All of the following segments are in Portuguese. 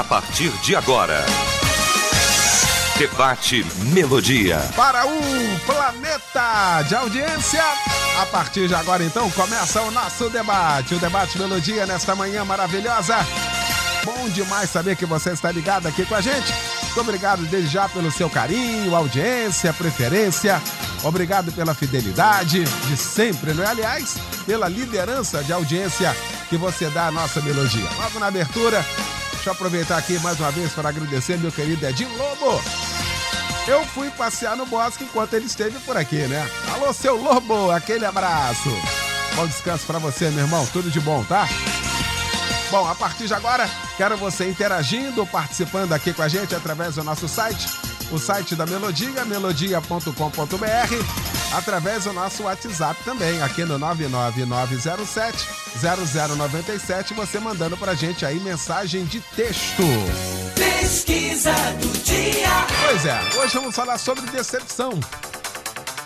A partir de agora, Debate Melodia. Para um planeta de audiência. A partir de agora, então, começa o nosso debate. O Debate Melodia nesta manhã maravilhosa. Bom demais saber que você está ligado aqui com a gente. Muito obrigado desde já pelo seu carinho, audiência, preferência. Obrigado pela fidelidade de sempre, não é? Aliás, pela liderança de audiência que você dá à nossa melodia. Logo na abertura, deixa eu aproveitar aqui mais uma vez para agradecer meu querido Edinho Lobo. Eu fui passear no bosque enquanto ele esteve por aqui, né? Alô, seu Lobo, aquele abraço. Bom descanso para você, meu irmão. Tudo de bom, tá? Bom, a partir de agora, quero você interagindo, participando aqui com a gente através do nosso site, o site da Melodia, melodia.com.br, através do nosso WhatsApp também, aqui no 99907 0097, você mandando pra gente aí mensagem de texto. Pesquisa do dia. Pois é, hoje vamos falar sobre decepção.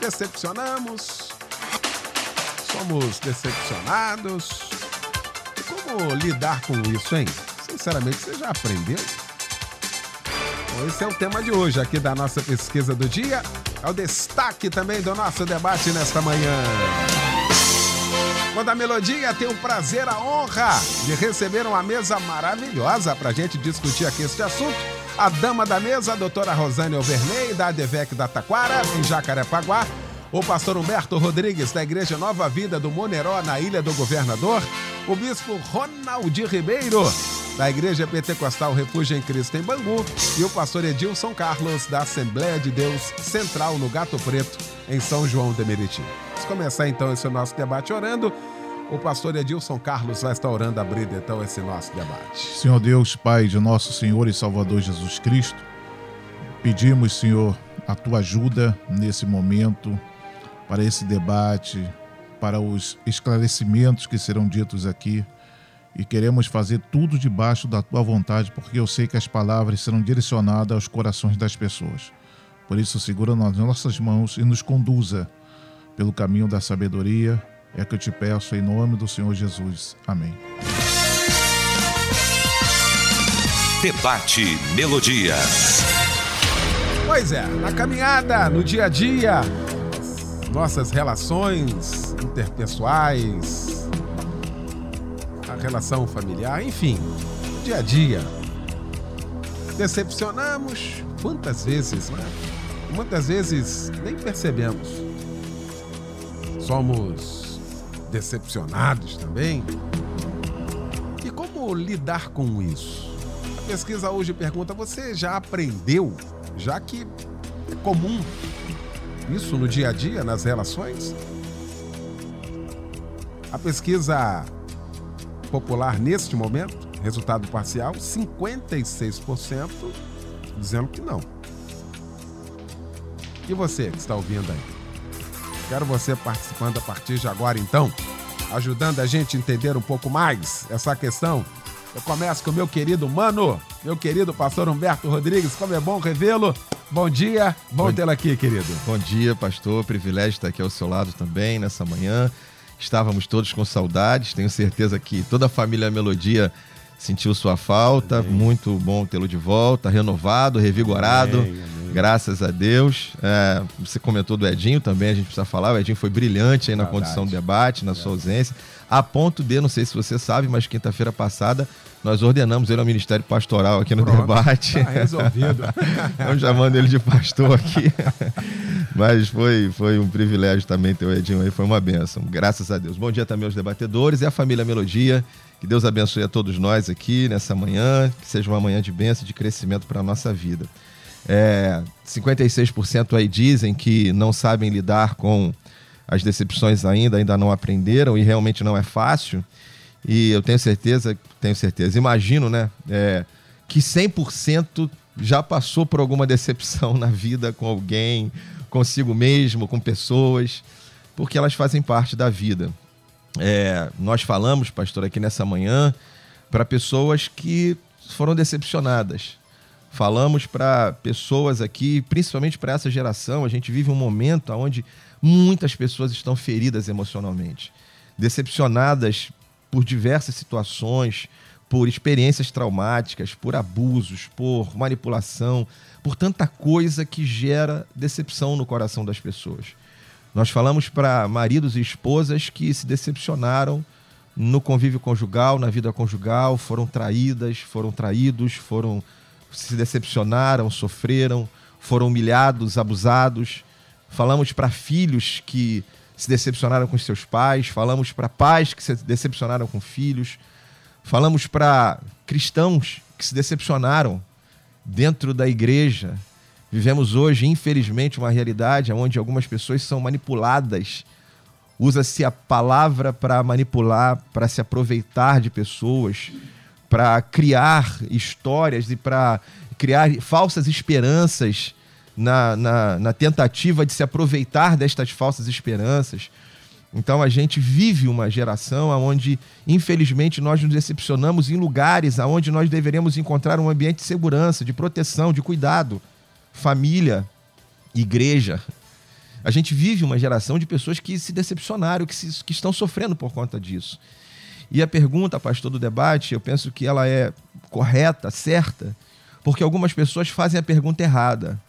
Decepcionamos, somos decepcionados. E como lidar com isso, hein? Sinceramente, você já aprendeu? Esse é o tema de hoje aqui da nossa pesquisa do dia. É o destaque também do nosso debate nesta manhã. Quando a Melodia tem o prazer, a honra de receber uma mesa maravilhosa para a gente discutir aqui este assunto. A dama da mesa, a doutora Rosane Overney, da ADVEC da Taquara, em Jacarepaguá. O pastor Humberto Rodrigues, da Igreja Nova Vida do Moneró, na Ilha do Governador. O bispo Ronaldi Ribeiro, da Igreja Pentecostal Refúgio em Cristo em Bangu. E o pastor Edilson Carlos, da Assembleia de Deus Central no Gato Preto, em São João de Meriti. Vamos começar então esse nosso debate orando. O pastor Edilson Carlos vai estar orando, abrindo então esse nosso debate. Senhor Deus, Pai de nosso Senhor e Salvador Jesus Cristo, pedimos, Senhor, a tua ajuda nesse momento, para esse debate, para os esclarecimentos que serão ditos aqui. E queremos fazer tudo debaixo da tua vontade, porque eu sei que as palavras serão direcionadas aos corações das pessoas. Por isso, segura nas nossas mãos e nos conduza pelo caminho da sabedoria. É que eu te peço em nome do Senhor Jesus. Amém. Debate Melodia. Pois é, na caminhada, no dia a dia, nossas relações interpessoais, relação familiar, enfim, dia a dia. Decepcionamos quantas vezes, né? Muitas vezes nem percebemos. Somos decepcionados também. E como lidar com isso? A pesquisa hoje pergunta: você já aprendeu, já que é comum isso no dia a dia, nas relações? A pesquisa popular neste momento, resultado parcial, 56% dizendo que não. E você que está ouvindo aí? Quero você participando a partir de agora, então, ajudando a gente a entender um pouco mais essa questão. Eu começo com o meu querido mano, meu querido pastor Humberto Rodrigues. Como é bom revê-lo. Bom dia, bom, bom tê-lo aqui, querido. Bom dia, pastor. Privilégio estar aqui ao seu lado também nessa manhã. Estávamos todos com saudades. Tenho certeza que toda a família Melodia sentiu sua falta. Amém. Muito bom tê-lo de volta, renovado, revigorado. Amém, amém. Graças a Deus. É, você comentou do Edinho também, a gente precisa falar. O Edinho foi brilhante aí na Verdade. condição do debate, na é. sua ausência. A ponto de, não sei se você sabe, mas quinta-feira passada nós ordenamos ele ao Ministério Pastoral aqui no Pronto, debate. Tá resolvido. Estamos chamando ele de pastor aqui. Mas foi, foi um privilégio também ter o Edinho aí, foi uma benção. Graças a Deus. Bom dia também aos debatedores e à família Melodia. Que Deus abençoe a todos nós aqui nessa manhã, que seja uma manhã de bênção e de crescimento para a nossa vida. É, 56% aí dizem que não sabem lidar com as decepções ainda, ainda não aprenderam e realmente não é fácil. E eu tenho certeza, tenho certeza, imagino, né, é, que 100% já passou por alguma decepção na vida com alguém, consigo mesmo, com pessoas, porque elas fazem parte da vida. É, nós falamos, pastor, aqui nessa manhã, para pessoas que foram decepcionadas. Falamos para pessoas aqui, principalmente para essa geração, a gente vive um momento onde muitas pessoas estão feridas emocionalmente, decepcionadas por diversas situações, por experiências traumáticas, por abusos, por manipulação, por tanta coisa que gera decepção no coração das pessoas. Nós falamos para maridos e esposas que se decepcionaram no convívio conjugal, na vida conjugal, foram traídas, foram traídos, foram se decepcionaram, sofreram, foram humilhados, abusados. Falamos para filhos que se decepcionaram com seus pais, falamos para pais que se decepcionaram com filhos, falamos para cristãos que se decepcionaram dentro da igreja. Vivemos hoje, infelizmente, uma realidade onde algumas pessoas são manipuladas. Usa-se a palavra para manipular, para se aproveitar de pessoas, para criar histórias e para criar falsas esperanças na, na, na tentativa de se aproveitar destas falsas esperanças. Então a gente vive uma geração onde, infelizmente, nós nos decepcionamos em lugares onde nós deveríamos encontrar um ambiente de segurança, de proteção, de cuidado. Família, igreja. A gente vive uma geração de pessoas que se decepcionaram, que, se, que estão sofrendo por conta disso. E a pergunta, pastor, do debate, eu penso que ela é correta, certa, porque algumas pessoas fazem a pergunta errada.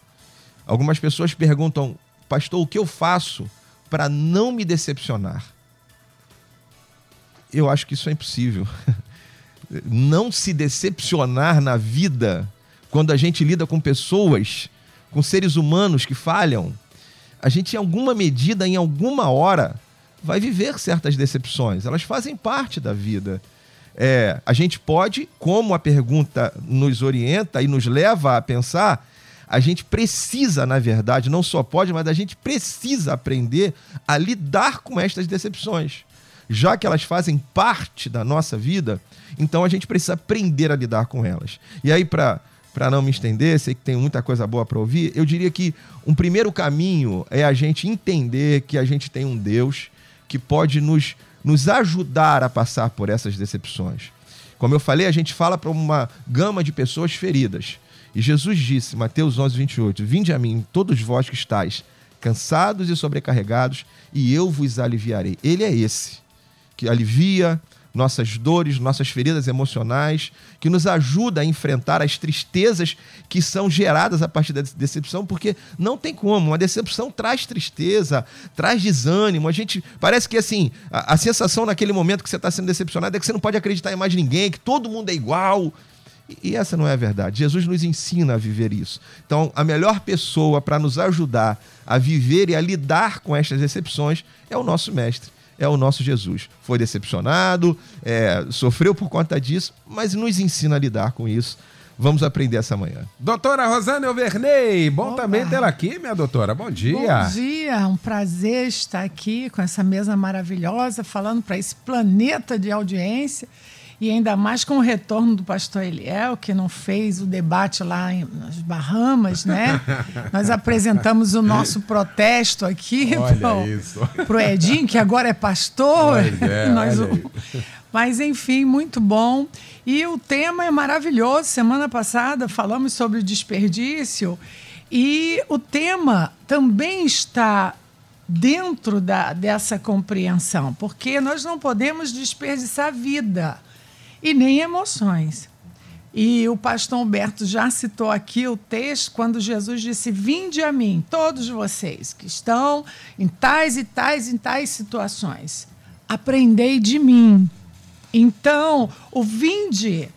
Algumas pessoas perguntam, pastor, o que eu faço para não me decepcionar? Eu acho que isso é impossível. Não se decepcionar na vida quando a gente lida com pessoas, com seres humanos que falham, a gente, em alguma medida, em alguma hora, vai viver certas decepções. Elas fazem parte da vida. É, a gente pode, como a pergunta nos orienta e nos leva a pensar, a gente precisa, na verdade, não só pode, mas a gente precisa aprender a lidar com estas decepções. Já que elas fazem parte da nossa vida, então a gente precisa aprender a lidar com elas. E aí, para para não me estender, sei que tem muita coisa boa para ouvir, eu diria que um primeiro caminho é a gente entender que a gente tem um Deus que pode nos, nos ajudar a passar por essas decepções. Como eu falei, a gente fala para uma gama de pessoas feridas. E Jesus disse, Mateus 11, 28, Vinde a mim, todos vós que estáis cansados e sobrecarregados, e eu vos aliviarei. Ele é esse, que alivia nossas dores, nossas feridas emocionais, que nos ajuda a enfrentar as tristezas que são geradas a partir da decepção, porque não tem como, uma decepção traz tristeza, traz desânimo. A gente parece que assim, a, a sensação naquele momento que você está sendo decepcionado é que você não pode acreditar em mais ninguém, que todo mundo é igual. E essa não é a verdade. Jesus nos ensina a viver isso. Então, a melhor pessoa para nos ajudar a viver e a lidar com estas decepções é o nosso mestre, é o nosso Jesus. Foi decepcionado, é, sofreu por conta disso, mas nos ensina a lidar com isso. Vamos aprender essa manhã. Doutora Rosana Elverney, bom Opa. também tê-la aqui, minha doutora. Bom dia. Bom dia, um prazer estar aqui com essa mesa maravilhosa, falando para esse planeta de audiência. E ainda mais com o retorno do pastor Eliel, que não fez o debate lá em, nas Bahamas, né? Nós apresentamos o nosso protesto aqui para o Edinho, que agora é pastor. É, Nós-. Mas, enfim, muito bom. E o tema é maravilhoso. Semana passada falamos sobre o desperdício. E o tema também está dentro da, dessa compreensão, porque nós não podemos desperdiçar vida e nem emoções. E o pastor Humberto já citou aqui o texto quando Jesus disse: Vinde a mim, todos vocês que estão em tais e tais e tais situações, aprendei de mim. Então, o vinde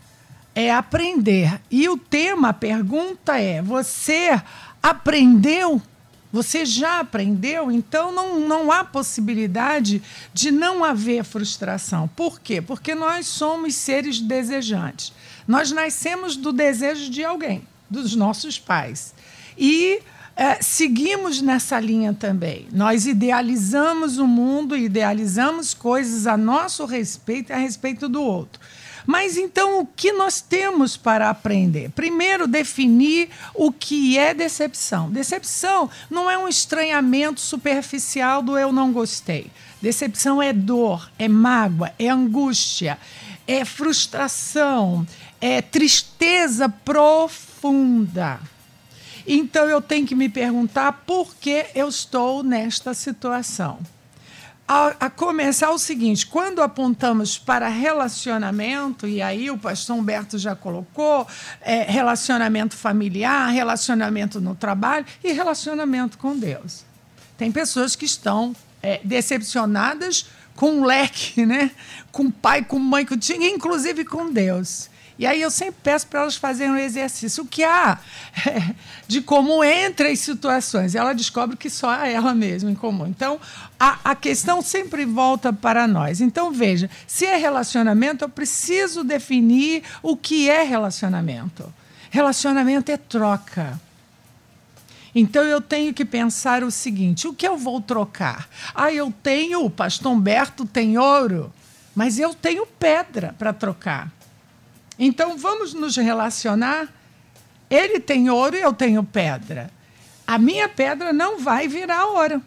é aprender. E o tema, a pergunta é: você aprendeu? Você já aprendeu? Então não, não há possibilidade de não haver frustração. Por quê? Porque nós somos seres desejantes. Nós nascemos do desejo de alguém, dos nossos pais. E eh, seguimos nessa linha também. Nós idealizamos o mundo, idealizamos coisas a nosso respeito e a respeito do outro. Mas então o que nós temos para aprender? Primeiro, definir o que é decepção. Decepção não é um estranhamento superficial do eu não gostei. Decepção é dor, é mágoa, é angústia, é frustração, é tristeza profunda. Então eu tenho que me perguntar por que eu estou nesta situação. A, a, começar o seguinte: quando apontamos para relacionamento, e aí o pastor Humberto já colocou, é, relacionamento familiar, relacionamento no trabalho e relacionamento com Deus. Tem pessoas que estão é, decepcionadas com um leque, né? com pai, com mãe, que tinha, inclusive com Deus. E aí eu sempre peço para elas fazerem um exercício. O que há de comum entre as situações? Ela descobre que só há ela mesma em comum. Então, a, a questão sempre volta para nós. Então, veja, se é relacionamento, eu preciso definir o que é relacionamento. Relacionamento é troca. Então eu tenho que pensar o seguinte: o que eu vou trocar? Ah, eu tenho, o pastor Humberto tem ouro, mas eu tenho pedra para trocar. Então vamos nos relacionar. Ele tem ouro e eu tenho pedra. A minha pedra não vai virar ouro.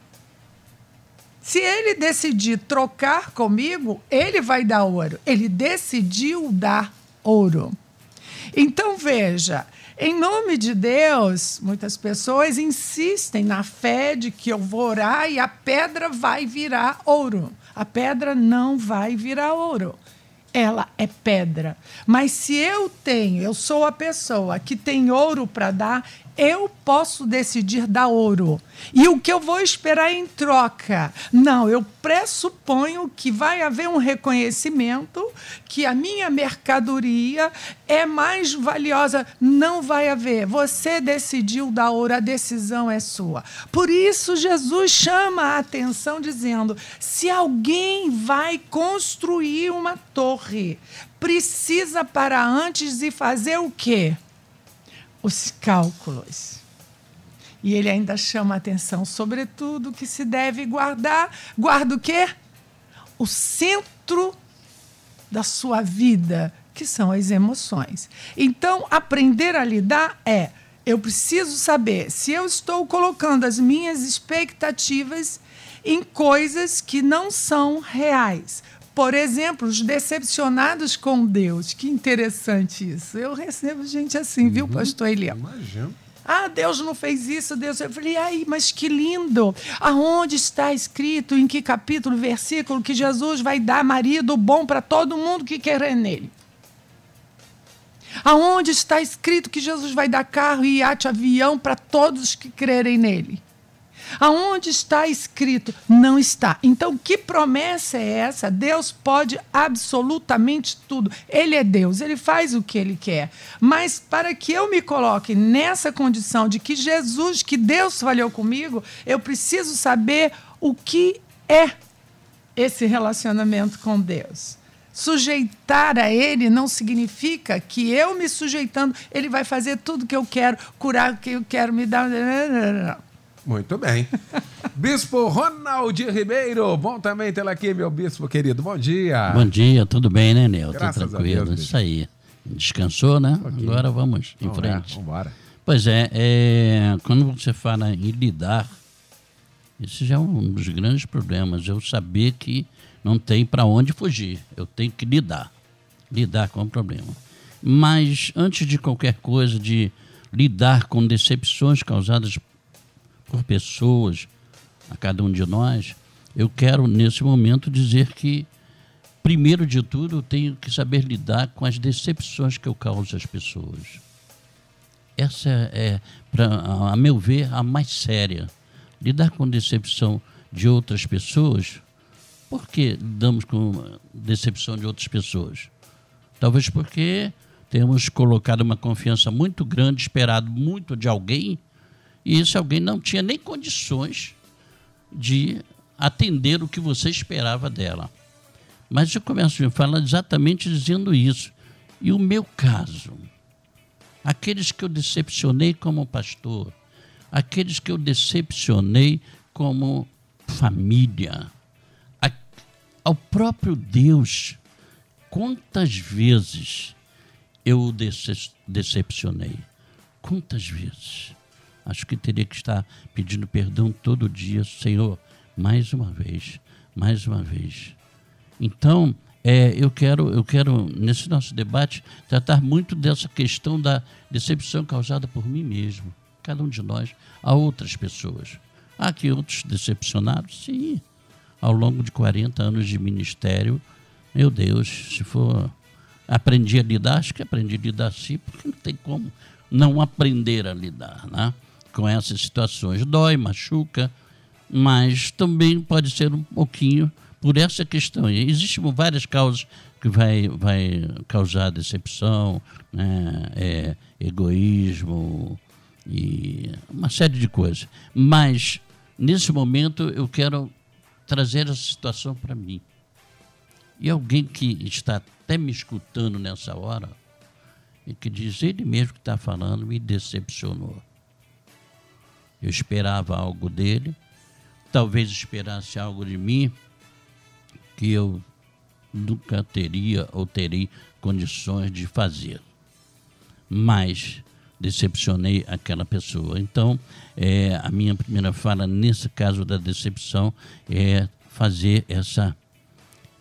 Se ele decidir trocar comigo, ele vai dar ouro. Ele decidiu dar ouro. Então veja, em nome de Deus, muitas pessoas insistem na fé de que eu vou orar e a pedra vai virar ouro. A pedra não vai virar ouro ela é pedra. Mas se eu tenho, eu sou a pessoa que tem ouro para dar, eu posso decidir dar ouro. E o que eu vou esperar em troca? Não, eu pressuponho que vai haver um reconhecimento que a minha mercadoria é mais valiosa. Não vai haver. Você decidiu dar ouro, a decisão é sua. Por isso, Jesus chama a atenção dizendo: se alguém vai construir uma torre, precisa para antes de fazer o quê? Os cálculos. E ele ainda chama a atenção, sobretudo, que se deve guardar. Guarda o quê? O centro da sua vida, que são as emoções. Então, aprender a lidar é: eu preciso saber se eu estou colocando as minhas expectativas em coisas que não são reais. Por exemplo, os decepcionados com Deus. Que interessante isso. Eu recebo gente assim, viu, uhum. pastor Eliel? Imagino. Ah, Deus não fez isso, Deus. Eu falei, ai, mas que lindo! Aonde está escrito, em que capítulo, versículo, que Jesus vai dar marido bom para todo mundo que querer nele? Aonde está escrito que Jesus vai dar carro e iate, avião para todos que crerem nele? Aonde está escrito? Não está. Então, que promessa é essa? Deus pode absolutamente tudo. Ele é Deus, ele faz o que ele quer. Mas para que eu me coloque nessa condição de que Jesus, que Deus falhou comigo, eu preciso saber o que é esse relacionamento com Deus. Sujeitar a Ele não significa que eu me sujeitando, Ele vai fazer tudo que eu quero, curar o que eu quero, me dar. Não. Muito bem. bispo Ronaldo Ribeiro, bom também tê-lo aqui, meu bispo querido. Bom dia. Bom dia, tudo bem, né, Nel? Tudo tranquilo. Deus, Isso aí. Descansou, né? Okay. Agora vamos em vamos frente. Vamos embora. Pois é, é, quando você fala em lidar, esse já é um dos grandes problemas. Eu saber que não tem para onde fugir. Eu tenho que lidar. Lidar com o problema. Mas antes de qualquer coisa, de lidar com decepções causadas por pessoas, a cada um de nós, eu quero nesse momento dizer que, primeiro de tudo, eu tenho que saber lidar com as decepções que eu causo às pessoas. Essa é, pra, a meu ver, a mais séria. Lidar com decepção de outras pessoas. Por que lidamos com decepção de outras pessoas? Talvez porque temos colocado uma confiança muito grande, esperado muito de alguém e esse alguém não tinha nem condições de atender o que você esperava dela. Mas eu começo a falar exatamente dizendo isso. E o meu caso, aqueles que eu decepcionei como pastor, aqueles que eu decepcionei como família, ao próprio Deus, quantas vezes eu o decepcionei? Quantas vezes? Acho que teria que estar pedindo perdão todo dia, Senhor, mais uma vez, mais uma vez. Então, é, eu quero, eu quero nesse nosso debate tratar muito dessa questão da decepção causada por mim mesmo, cada um de nós, a outras pessoas. Há aqui outros decepcionados, sim. Ao longo de 40 anos de ministério, meu Deus, se for aprendi a lidar, acho que aprendi a lidar assim, porque não tem como não aprender a lidar, né? Com essas situações dói, machuca, mas também pode ser um pouquinho por essa questão. E existem várias causas que vai, vai causar decepção, né? é, egoísmo e uma série de coisas. Mas, nesse momento, eu quero trazer essa situação para mim. E alguém que está até me escutando nessa hora, e que diz, ele mesmo que está falando, me decepcionou. Eu esperava algo dele, talvez esperasse algo de mim, que eu nunca teria ou terei condições de fazer. Mas decepcionei aquela pessoa. Então, é, a minha primeira fala nesse caso da decepção é fazer essa,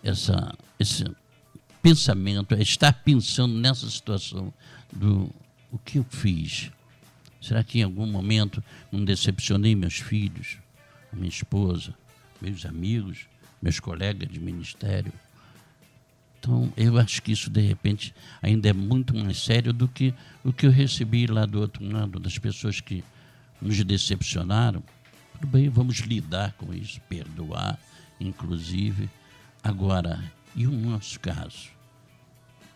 essa, esse pensamento, é estar pensando nessa situação do o que eu fiz. Será que em algum momento não decepcionei meus filhos, minha esposa, meus amigos? meus colegas de ministério. Então, eu acho que isso, de repente, ainda é muito mais sério do que o que eu recebi lá do outro lado, das pessoas que nos decepcionaram. Tudo bem, vamos lidar com isso, perdoar, inclusive. Agora, e o nosso caso?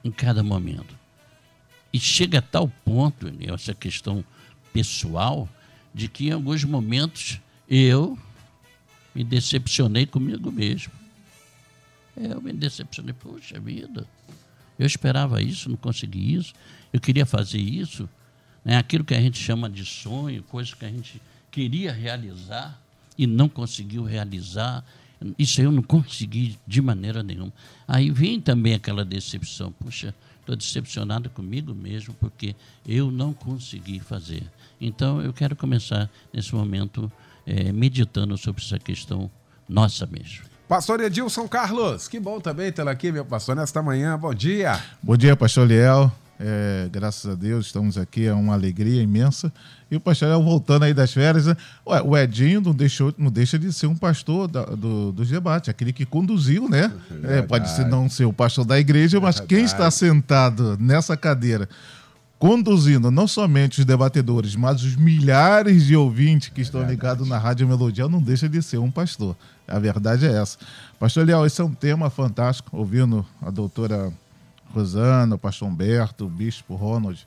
Em cada momento. E chega a tal ponto, essa questão pessoal, de que em alguns momentos eu me decepcionei comigo mesmo. Eu me decepcionei, poxa vida, eu esperava isso, não consegui isso, eu queria fazer isso, né? aquilo que a gente chama de sonho, coisa que a gente queria realizar e não conseguiu realizar, isso eu não consegui de maneira nenhuma. Aí vem também aquela decepção, puxa, estou decepcionado comigo mesmo porque eu não consegui fazer. Então eu quero começar nesse momento é, meditando sobre essa questão nossa mesmo. Pastor Edilson Carlos, que bom também tê-lo aqui, meu pastor, nesta manhã. Bom dia. Bom dia, pastor Liel. É, graças a Deus estamos aqui, é uma alegria imensa. E o pastor Liel voltando aí das férias. Né? Ué, o Edinho não, deixou, não deixa de ser um pastor da, do, dos debates, aquele que conduziu, né? É, pode ser, não ser o pastor da igreja, mas quem está sentado nessa cadeira conduzindo não somente os debatedores, mas os milhares de ouvintes que é estão verdade. ligados na Rádio Melodia, não deixa de ser um pastor. A verdade é essa. Pastor Leal, esse é um tema fantástico, ouvindo a doutora Rosana, o pastor Humberto, o bispo Ronald.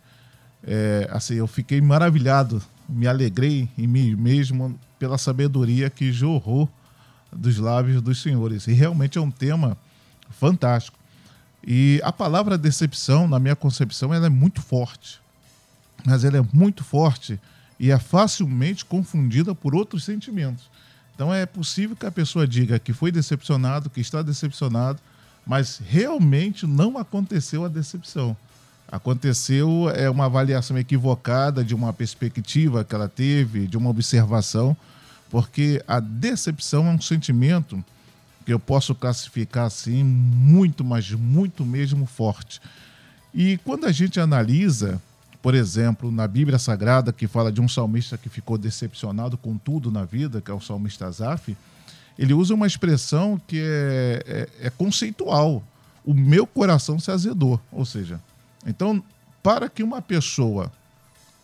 É, assim, eu fiquei maravilhado, me alegrei em mim mesmo pela sabedoria que jorrou dos lábios dos senhores. E realmente é um tema fantástico. E a palavra decepção, na minha concepção, ela é muito forte. Mas ela é muito forte e é facilmente confundida por outros sentimentos. Então é possível que a pessoa diga que foi decepcionado, que está decepcionado, mas realmente não aconteceu a decepção. Aconteceu é uma avaliação equivocada de uma perspectiva que ela teve, de uma observação, porque a decepção é um sentimento que eu posso classificar assim, muito, mas muito mesmo forte. E quando a gente analisa, por exemplo, na Bíblia Sagrada, que fala de um salmista que ficou decepcionado com tudo na vida, que é o salmista Zaf, ele usa uma expressão que é, é, é conceitual. O meu coração se azedou. Ou seja, então, para que uma pessoa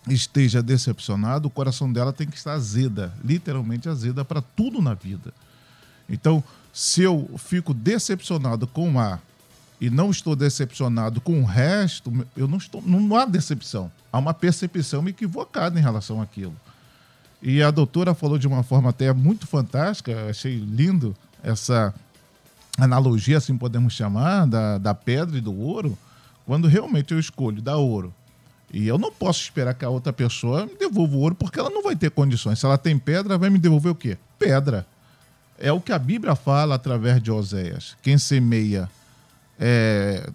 esteja decepcionada, o coração dela tem que estar azeda, literalmente azeda para tudo na vida. Então, se eu fico decepcionado com A e não estou decepcionado com o resto, eu não estou, não há decepção. Há uma percepção equivocada em relação àquilo. E a doutora falou de uma forma até muito fantástica, achei lindo essa analogia, assim podemos chamar, da, da pedra e do ouro, quando realmente eu escolho dar ouro. E eu não posso esperar que a outra pessoa me devolva o ouro, porque ela não vai ter condições. Se ela tem pedra, vai me devolver o quê? Pedra. É o que a Bíblia fala através de Oséias. Quem semeia é,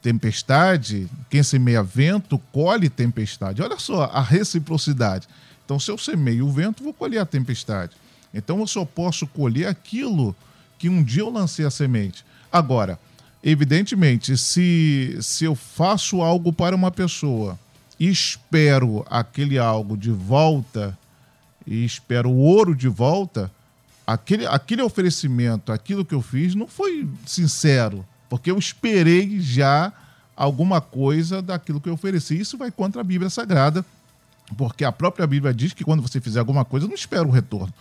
tempestade, quem semeia vento, colhe tempestade. Olha só a reciprocidade. Então, se eu semeio o vento, vou colher a tempestade. Então, eu só posso colher aquilo que um dia eu lancei a semente. Agora, evidentemente, se, se eu faço algo para uma pessoa e espero aquele algo de volta, e espero o ouro de volta, aquele, aquele oferecimento, aquilo que eu fiz, não foi sincero, porque eu esperei já alguma coisa daquilo que eu ofereci. Isso vai contra a Bíblia Sagrada, porque a própria Bíblia diz que quando você fizer alguma coisa, não espera o retorno.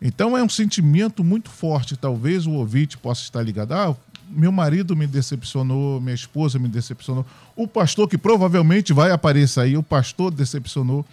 Então é um sentimento muito forte. Talvez o ouvinte possa estar ligado. Ah, meu marido me decepcionou, minha esposa me decepcionou. O pastor, que provavelmente vai aparecer aí, o pastor decepcionou.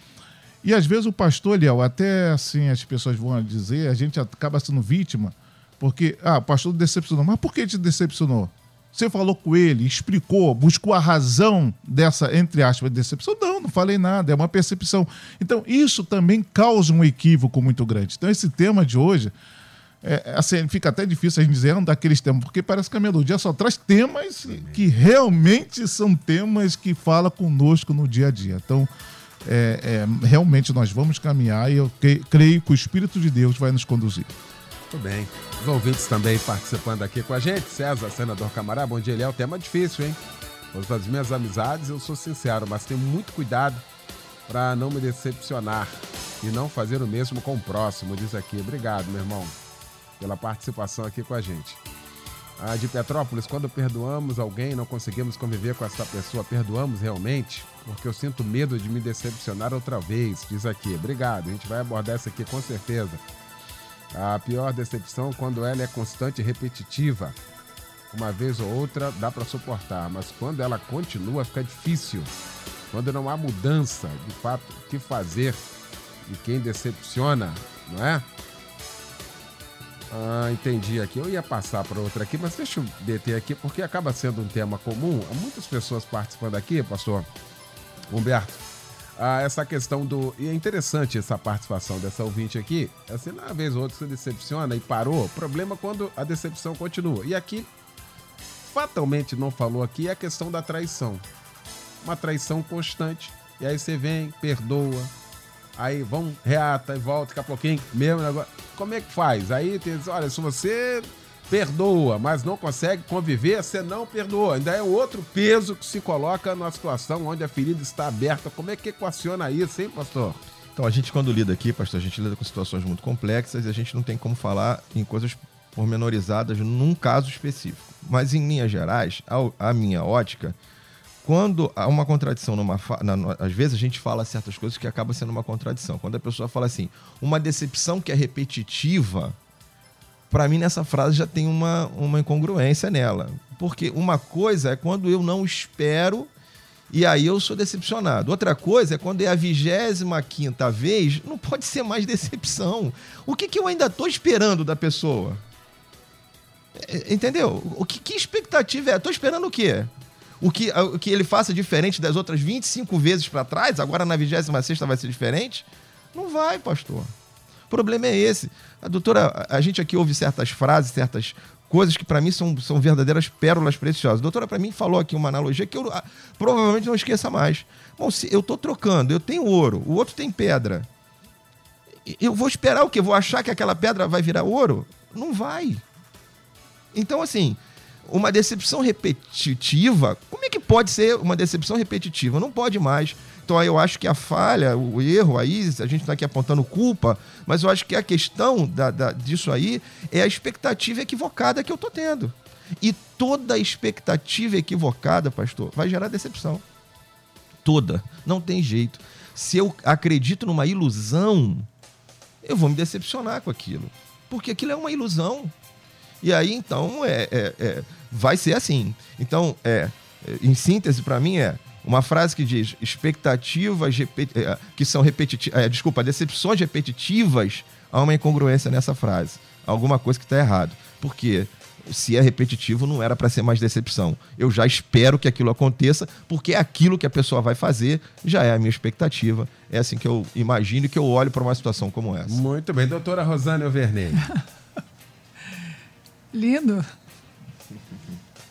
E às vezes o pastor, Liel, até assim as pessoas vão dizer, a gente acaba sendo vítima, porque, ah, o pastor decepcionou. Mas por que te decepcionou? Você falou com ele, explicou, buscou a razão dessa, entre aspas, decepção? Não, não falei nada, é uma percepção. Então, isso também causa um equívoco muito grande. Então, esse tema de hoje, é, assim, fica até difícil a gente dizer um daqueles temas, porque parece que a melodia só traz temas que realmente são temas que fala conosco no dia a dia. Então, é, é, realmente nós vamos caminhar e eu creio que o Espírito de Deus vai nos conduzir. Muito bem. Os ouvintes também participando aqui com a gente. César, senador Camará, bom dia, ele é um tema difícil, hein? Os das minhas amizades, eu sou sincero, mas tenho muito cuidado para não me decepcionar e não fazer o mesmo com o próximo, diz aqui. Obrigado, meu irmão, pela participação aqui com a gente. A de Petrópolis, quando perdoamos alguém não conseguimos conviver com essa pessoa, perdoamos realmente? Porque eu sinto medo de me decepcionar outra vez, diz aqui. Obrigado, a gente vai abordar isso aqui com certeza. A pior decepção quando ela é constante e repetitiva. Uma vez ou outra dá para suportar, mas quando ela continua fica difícil. Quando não há mudança, de fato, o que fazer e quem decepciona, não é? Ah, entendi aqui. Eu ia passar para outra aqui, mas deixa eu deter aqui, porque acaba sendo um tema comum. Há muitas pessoas participando aqui, pastor Humberto ah, essa questão do. E é interessante essa participação dessa ouvinte aqui. Assim, uma vez ou outra se decepciona e parou. Problema quando a decepção continua. E aqui, fatalmente não falou aqui, é a questão da traição. Uma traição constante. E aí você vem, perdoa. Aí vão, reata e volta, daqui a pouquinho, mesmo negócio. Como é que faz? Aí tem, olha, se você perdoa, mas não consegue conviver, você não perdoa. Ainda é outro peso que se coloca numa situação onde a ferida está aberta. Como é que equaciona isso, hein, pastor? Então, a gente, quando lida aqui, pastor, a gente lida com situações muito complexas e a gente não tem como falar em coisas pormenorizadas num caso específico. Mas, em linhas gerais, a, minha ótica, quando há uma contradição numa. Na, às vezes a gente fala certas coisas que acaba sendo uma contradição. Quando a pessoa fala assim, uma decepção que é repetitiva, para mim nessa frase já tem uma, uma incongruência nela. Porque uma coisa é quando eu não espero e aí eu sou decepcionado. Outra coisa é quando é a vigésima quinta vez, não pode ser mais decepção. O que, que eu ainda estou esperando da pessoa? É, entendeu? O que, que expectativa é? Estou esperando o quê? O que, o que ele faça diferente das outras 25 vezes para trás, agora na 26 vai ser diferente? Não vai, pastor problema é esse. A doutora, a gente aqui ouve certas frases, certas coisas que para mim são, são verdadeiras pérolas preciosas. A doutora, para mim, falou aqui uma analogia que eu ah, provavelmente não esqueça mais. Bom, se eu estou trocando, eu tenho ouro, o outro tem pedra. Eu vou esperar o quê? Vou achar que aquela pedra vai virar ouro? Não vai. Então, assim, uma decepção repetitiva, como é que pode ser uma decepção repetitiva? Não pode mais. Então eu acho que a falha, o erro aí, a gente está aqui apontando culpa, mas eu acho que a questão da, da, disso aí é a expectativa equivocada que eu estou tendo. E toda expectativa equivocada, pastor, vai gerar decepção. Toda. Não tem jeito. Se eu acredito numa ilusão, eu vou me decepcionar com aquilo. Porque aquilo é uma ilusão. E aí, então, é, é, é vai ser assim. Então, é, em síntese, para mim, é uma frase que diz expectativas eh, que são repetitivas, é, desculpa, decepções repetitivas, há uma incongruência nessa frase. Alguma coisa que está errado. Porque se é repetitivo, não era para ser mais decepção. Eu já espero que aquilo aconteça, porque é aquilo que a pessoa vai fazer, já é a minha expectativa. É assim que eu imagino que eu olho para uma situação como essa. Muito bem, doutora Rosânia Vernei. Lindo.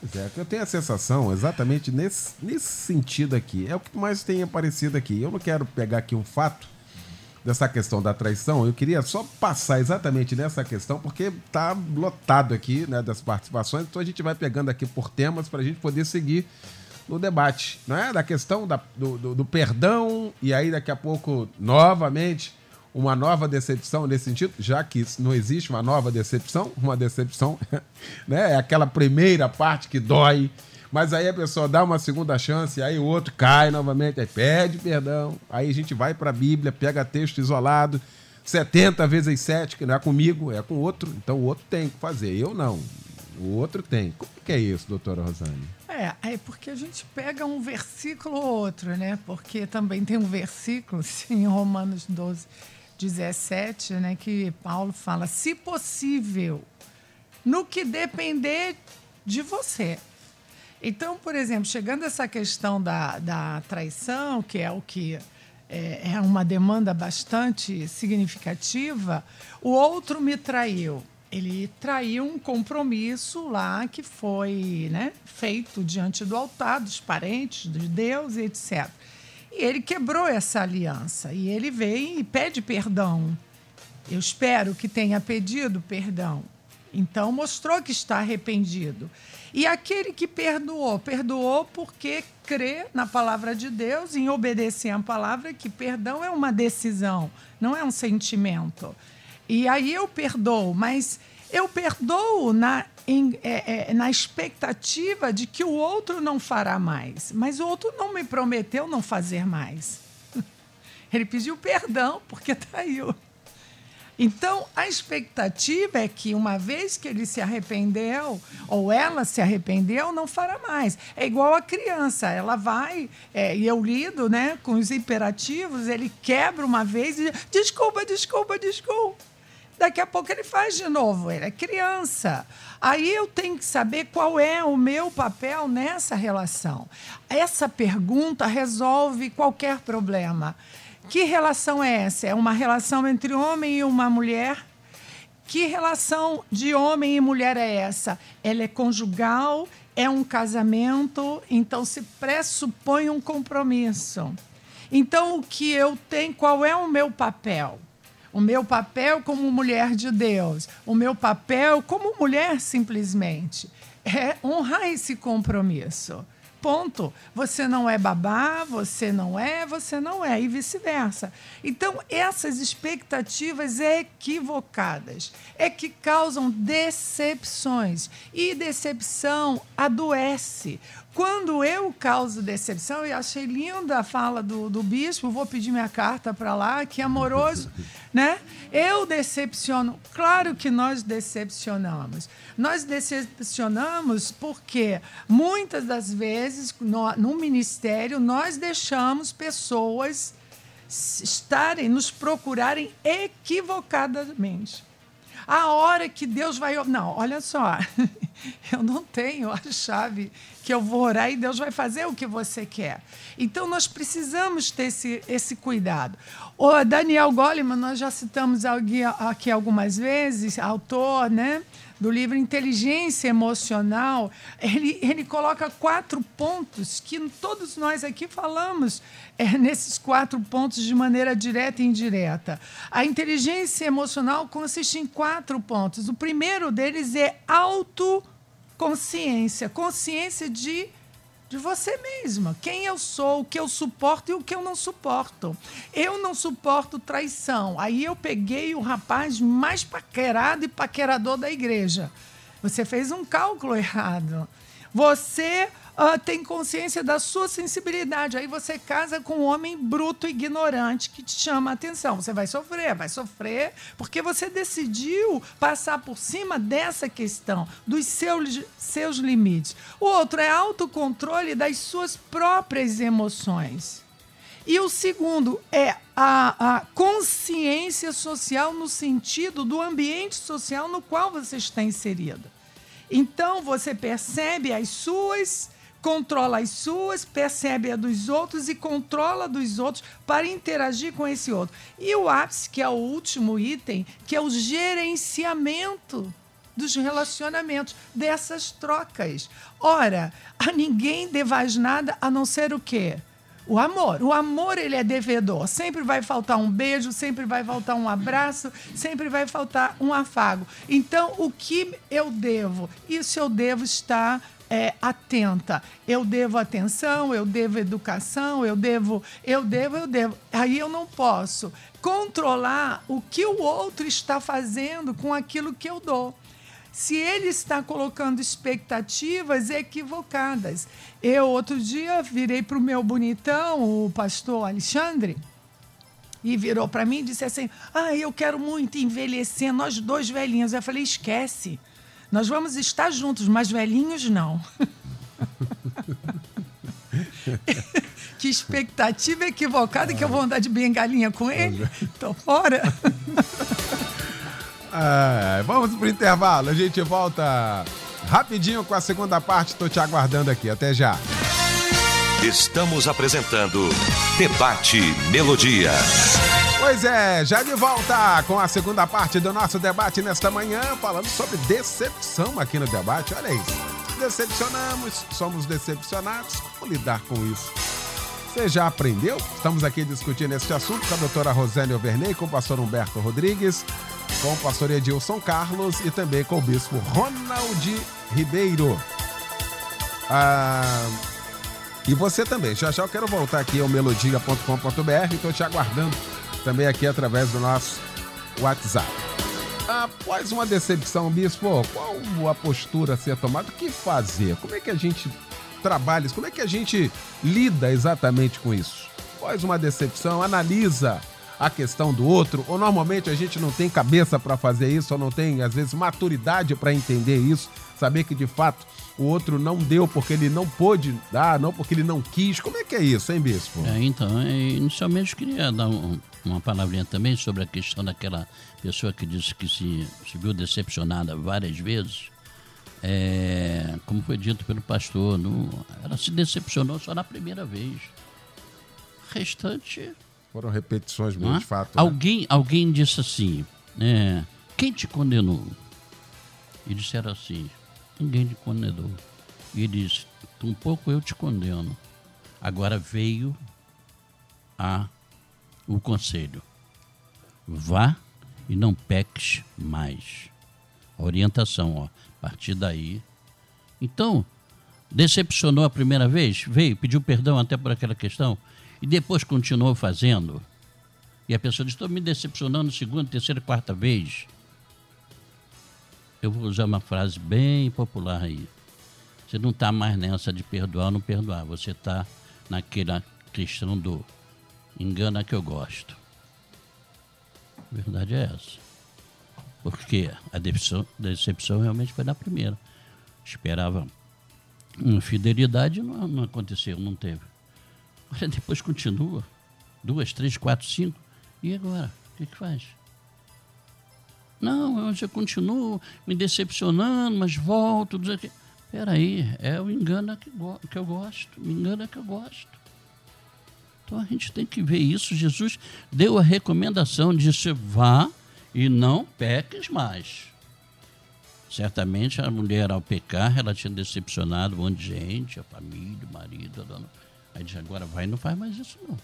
Pois é, eu tenho a sensação exatamente nesse, nesse sentido aqui. É o que mais tem aparecido aqui. Eu não quero pegar aqui um fato dessa questão da traição, eu queria só passar exatamente nessa questão, porque tá lotado aqui né, das participações, então a gente vai pegando aqui por temas para a gente poder seguir no debate, né? Da questão da, do, do, do, perdão, e aí daqui a pouco, novamente, uma nova decepção nesse sentido, já que não existe uma nova decepção, uma decepção né? é aquela primeira parte que dói, mas aí a pessoa dá uma segunda chance, aí o outro cai novamente, aí pede perdão, aí a gente vai para a Bíblia, pega texto isolado, 70 vezes 7, que não é comigo, é com outro, então o outro tem que fazer, eu não. O outro tem. Como que é isso, doutora Rosane? É, é porque a gente pega um versículo ou outro, né? Porque também tem um versículo, sim, em Romanos 12, 17, né? Que Paulo fala, se possível, no que depender de você. Então, por exemplo, chegando a essa questão da, da traição, que é o que é, é uma demanda bastante significativa, o outro me traiu ele traiu um compromisso lá que foi né, feito diante do altar, dos parentes, de Deus, etc. E ele quebrou essa aliança. E ele vem e pede perdão. Eu espero que tenha pedido perdão. Então mostrou que está arrependido. E aquele que perdoou, perdoou porque crê na palavra de Deus, em obedecer à palavra, que perdão é uma decisão, não é um sentimento. E aí eu perdoo, mas eu perdoo na, em, é, é, na expectativa de que o outro não fará mais. Mas o outro não me prometeu não fazer mais. Ele pediu perdão porque traiu. Então, a expectativa é que, uma vez que ele se arrependeu, ou ela se arrependeu, não fará mais. É igual a criança, ela vai, é, e eu lido né, com os imperativos, ele quebra uma vez e diz: desculpa, desculpa, desculpa. Daqui a pouco ele faz de novo, ele é criança. Aí eu tenho que saber qual é o meu papel nessa relação. Essa pergunta resolve qualquer problema. Que relação é essa? É uma relação entre homem e uma mulher? Que relação de homem e mulher é essa? Ela é conjugal, é um casamento, então se pressupõe um compromisso. Então, o que eu tenho, qual é o meu papel? O meu papel como mulher de Deus, o meu papel como mulher simplesmente é honrar esse compromisso. Ponto. Você não é babá, você não é, você não é, e vice-versa. Então, essas expectativas equivocadas é que causam decepções. E decepção adoece. Quando eu causo decepção, e achei linda a fala do, do bispo, vou pedir minha carta para lá, que amoroso, né? Eu decepciono. Claro que nós decepcionamos. Nós decepcionamos porque muitas das vezes no, no ministério nós deixamos pessoas estarem, nos procurarem equivocadamente. A hora que Deus vai. Não, olha só. Eu não tenho a chave que eu vou orar e Deus vai fazer o que você quer. Então nós precisamos ter esse, esse cuidado. O Daniel Goleman, nós já citamos aqui algumas vezes, autor, né? Do livro Inteligência Emocional, ele, ele coloca quatro pontos que todos nós aqui falamos é, nesses quatro pontos de maneira direta e indireta. A inteligência emocional consiste em quatro pontos. O primeiro deles é autoconsciência consciência de de você mesma. Quem eu sou, o que eu suporto e o que eu não suporto. Eu não suporto traição. Aí eu peguei o rapaz mais paquerado e paquerador da igreja. Você fez um cálculo errado. Você uh, tem consciência da sua sensibilidade. Aí você casa com um homem bruto, ignorante, que te chama a atenção. Você vai sofrer, vai sofrer, porque você decidiu passar por cima dessa questão, dos seus, seus limites. O outro é autocontrole das suas próprias emoções. E o segundo é a, a, consciência social no sentido do ambiente social no qual você está inserido. Então você percebe as suas controla as suas, percebe a dos outros e controla dos outros para interagir com esse outro. E o ápice, que é o último item, que é o gerenciamento dos relacionamentos, dessas trocas. Ora, a ninguém devais nada a não ser o quê? O amor. O amor, ele é devedor. Sempre vai faltar um beijo, sempre vai faltar um abraço, sempre vai faltar um afago. Então, o que eu devo? Isso eu devo estar é, atenta. Eu devo atenção, eu devo educação, eu devo, eu devo, eu devo. Aí eu não posso controlar o que o outro está fazendo com aquilo que eu dou se ele está colocando expectativas equivocadas. Eu, outro dia, virei para o meu bonitão, o pastor Alexandre, e virou para mim e disse assim: Ah, eu quero muito envelhecer, nós dois velhinhos. Eu falei: Esquece, nós vamos estar juntos, mas velhinhos não. que expectativa equivocada que eu vou andar de bengalinha com ele. Tô fora. É, vamos pro intervalo. A gente volta rapidinho com a segunda parte. Tô te aguardando aqui. Até já. Estamos apresentando Debate Melodia. Pois é, já de volta com a segunda parte do nosso debate nesta manhã, falando sobre decepção aqui no debate. Olha isso. Decepcionamos, somos decepcionados. Como lidar com isso? Você já aprendeu? Estamos aqui discutindo esse assunto com a doutora Rosane Overney, com o pastor Humberto Rodrigues, com o pastor Edilson Carlos e também com o bispo Ronald Ribeiro. Ah, e você também. Já já eu quero voltar aqui ao melodia.com.br, estou te aguardando também aqui através do nosso WhatsApp. Após uma decepção, bispo, qual a postura a ser tomada? O que fazer? Como é que a gente trabalha isso? Como é que a gente lida exatamente com isso? Após uma decepção, analisa a questão do outro, ou normalmente a gente não tem cabeça para fazer isso, ou não tem, às vezes, maturidade para entender isso, saber que de fato o outro não deu porque ele não pôde dar, não porque ele não quis. Como é que é isso, hein, Bispo? É, então, é, inicialmente eu queria dar um, uma palavrinha também sobre a questão daquela pessoa que disse que se, se viu decepcionada várias vezes. É, como foi dito pelo pastor, no, ela se decepcionou só na primeira vez. O restante foram repetições mesmo, de fato. Né? Alguém, alguém disse assim: é, quem te condenou? E disseram assim: ninguém te condenou. E ele disse: um pouco eu te condeno. Agora veio a, o conselho: vá e não peques mais. A orientação, ó, a partir daí. Então, decepcionou a primeira vez? Veio, pediu perdão até por aquela questão? e depois continuou fazendo, e a pessoa diz: estou me decepcionando segunda, terceira, quarta vez. Eu vou usar uma frase bem popular aí. Você não está mais nessa de perdoar ou não perdoar. Você está naquela questão do engana que eu gosto. A verdade é essa. Porque a decepção, decepção realmente foi na primeira. Esperava uma fidelidade, não, não aconteceu, não teve. Olha, depois continua. Duas, três, quatro, cinco. E agora? O que, que faz? Não, eu já continuo me decepcionando, mas volto. Espera aí, é o engano que, que eu gosto. Me engana que eu gosto. Então a gente tem que ver isso. Jesus deu a recomendação, disse: vá e não peques mais. Certamente a mulher, ao pecar, ela tinha decepcionado um monte de gente, a família, o marido, a dona Aí diz, agora vai e não faz mais isso não.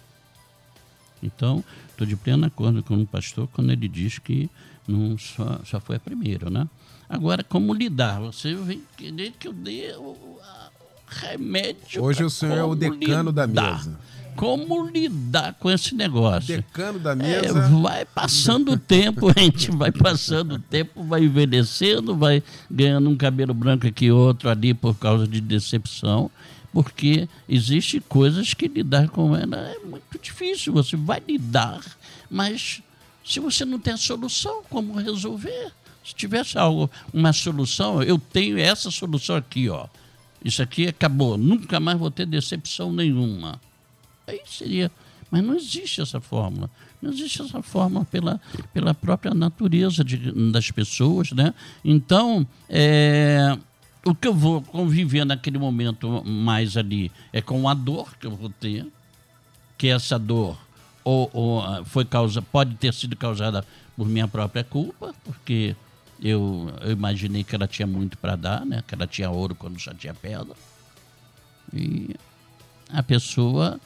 Então, estou de pleno acordo com o pastor quando ele diz que não só, só foi a primeira, né? Agora, como lidar? Você vem querer que eu dê o, remédio. Hoje o senhor é o decano lidar. da mesa. Como lidar com esse negócio? Decano da mesa. É, vai passando o tempo, a gente vai passando o tempo, vai envelhecendo, vai ganhando um cabelo branco aqui, outro ali por causa de decepção porque existe coisas que lidar com ela é muito difícil. Você vai lidar, mas se você não tem a solução, como resolver? Se tivesse algo, uma solução, eu tenho essa solução aqui, ó. Isso aqui acabou, nunca mais vou ter decepção nenhuma. Aí seria, mas não existe essa fórmula. Não existe essa fórmula pela, pela própria natureza de, das pessoas, né? Então, é, o que eu vou conviver naquele momento mais ali é com a dor que eu vou ter, que essa dor ou, ou ah, foi causa, pode ter sido causada por minha própria culpa, porque Eu, eu imaginei que ela tinha muito para dar, né? Que ela tinha ouro quando já tinha pedra. E a pessoa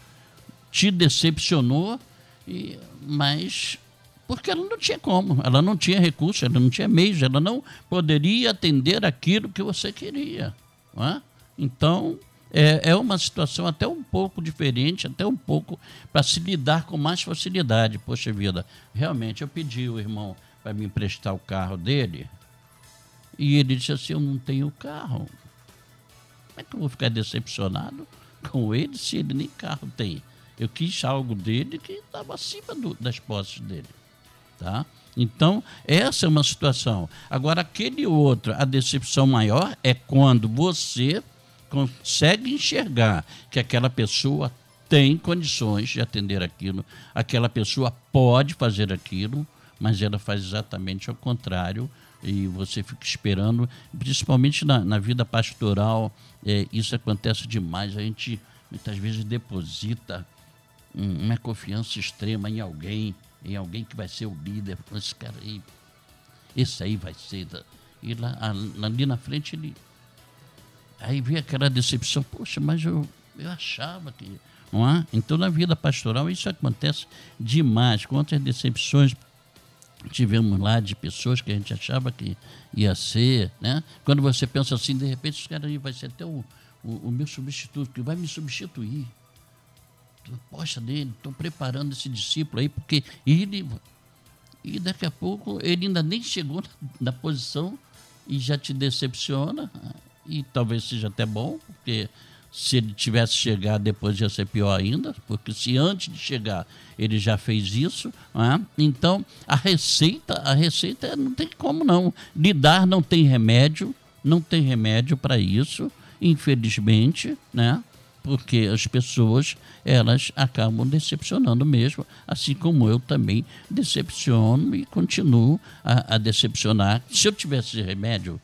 te decepcionou, e, mas porque ela não tinha como, ela não tinha recurso, ela não tinha meios, ela não poderia atender aquilo que você queria. É? Então, é, é uma situação até um pouco diferente, até um pouco para se lidar com mais facilidade. Poxa vida, realmente eu pedi o irmão para me emprestar o carro dele e ele disse assim: Eu não tenho carro. Como é que eu vou ficar decepcionado com ele se ele nem carro tem? Eu quis algo dele que estava acima do, das posses dele. Tá? Então, essa é uma situação. Agora, aquele outro, a decepção maior é quando você consegue enxergar que aquela pessoa tem condições de atender aquilo, aquela pessoa pode fazer aquilo, mas ela faz exatamente ao contrário e você fica esperando, principalmente na, na vida pastoral, é, isso acontece demais. A gente muitas vezes deposita uma confiança extrema em alguém em alguém que vai ser o líder. Esse cara aí, esse aí vai ser. E lá, ali na frente ele. Aí vê aquela decepção, poxa, mas eu, eu achava que. Não é? Então na vida pastoral isso acontece demais. Quantas decepções tivemos lá de pessoas que a gente achava que ia ser, né? Quando você pensa assim, de repente, esse cara aí vai ser até o, o, o meu substituto, que vai me substituir poxa dele, estou preparando esse discípulo aí, porque ele. E daqui a pouco ele ainda nem chegou na, posição e já te decepciona. E talvez seja até bom, porque se ele tivesse chegado depois ia ser pior ainda, porque se antes de chegar ele já fez isso, né? então a receita, a receita não tem como não. Lidar não tem remédio, não tem remédio para isso, infelizmente, né? porque as pessoas elas acabam decepcionando mesmo, assim como eu também decepciono e continuo a, a decepcionar. Se eu tivesse remédio,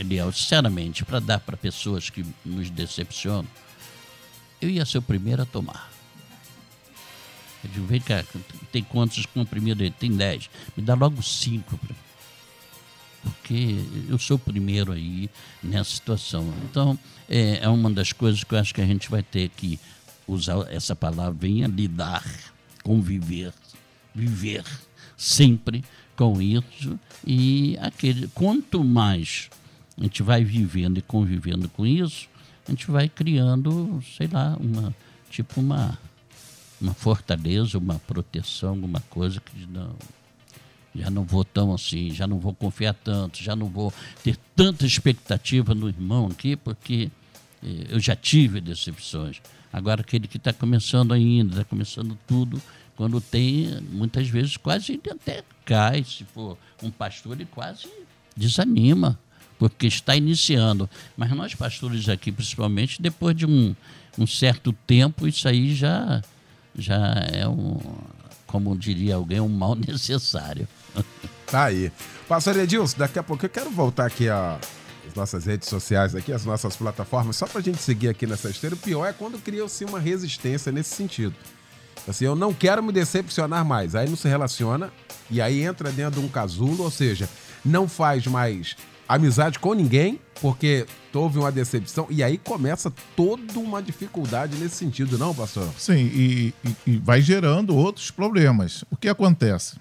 Eliel, sinceramente, para dar para pessoas que nos decepcionam, eu ia ser o primeiro a tomar. Eu digo, vem cá, tem quantos comprimidos? Tem dez. Me dá logo cinco porque eu sou o primeiro aí nessa situação. Então, é, é uma das coisas que eu acho que a gente vai ter que usar essa palavra, venha lidar, conviver, viver sempre com isso. E aquele, quanto mais a gente vai vivendo e convivendo com isso, a gente vai criando, sei lá, uma tipo uma, uma fortaleza, uma proteção, alguma coisa que não já não vou tão assim, já não vou confiar tanto, já não vou ter tanta expectativa no irmão aqui, porque eh, eu já tive decepções. Agora, aquele que está começando ainda, está começando tudo, quando tem, muitas vezes quase até cai. Se for um pastor, ele quase desanima, porque está iniciando. Mas nós, pastores aqui, principalmente, depois de um, um certo tempo, isso aí já, já é um, como diria alguém, um mal necessário. Tá aí. Pastor Edilson, daqui a pouco eu quero voltar aqui a as nossas redes sociais aqui, as nossas plataformas, só pra gente seguir aqui nessa esteira. O pior é quando cria-se uma resistência nesse sentido. Assim, eu não quero me decepcionar mais. Aí não se relaciona e aí entra dentro de um casulo, ou seja, não faz mais amizade com ninguém, porque houve uma decepção, e aí começa toda uma dificuldade nesse sentido, não, pastor? Sim, e, e, e vai gerando outros problemas. O que acontece?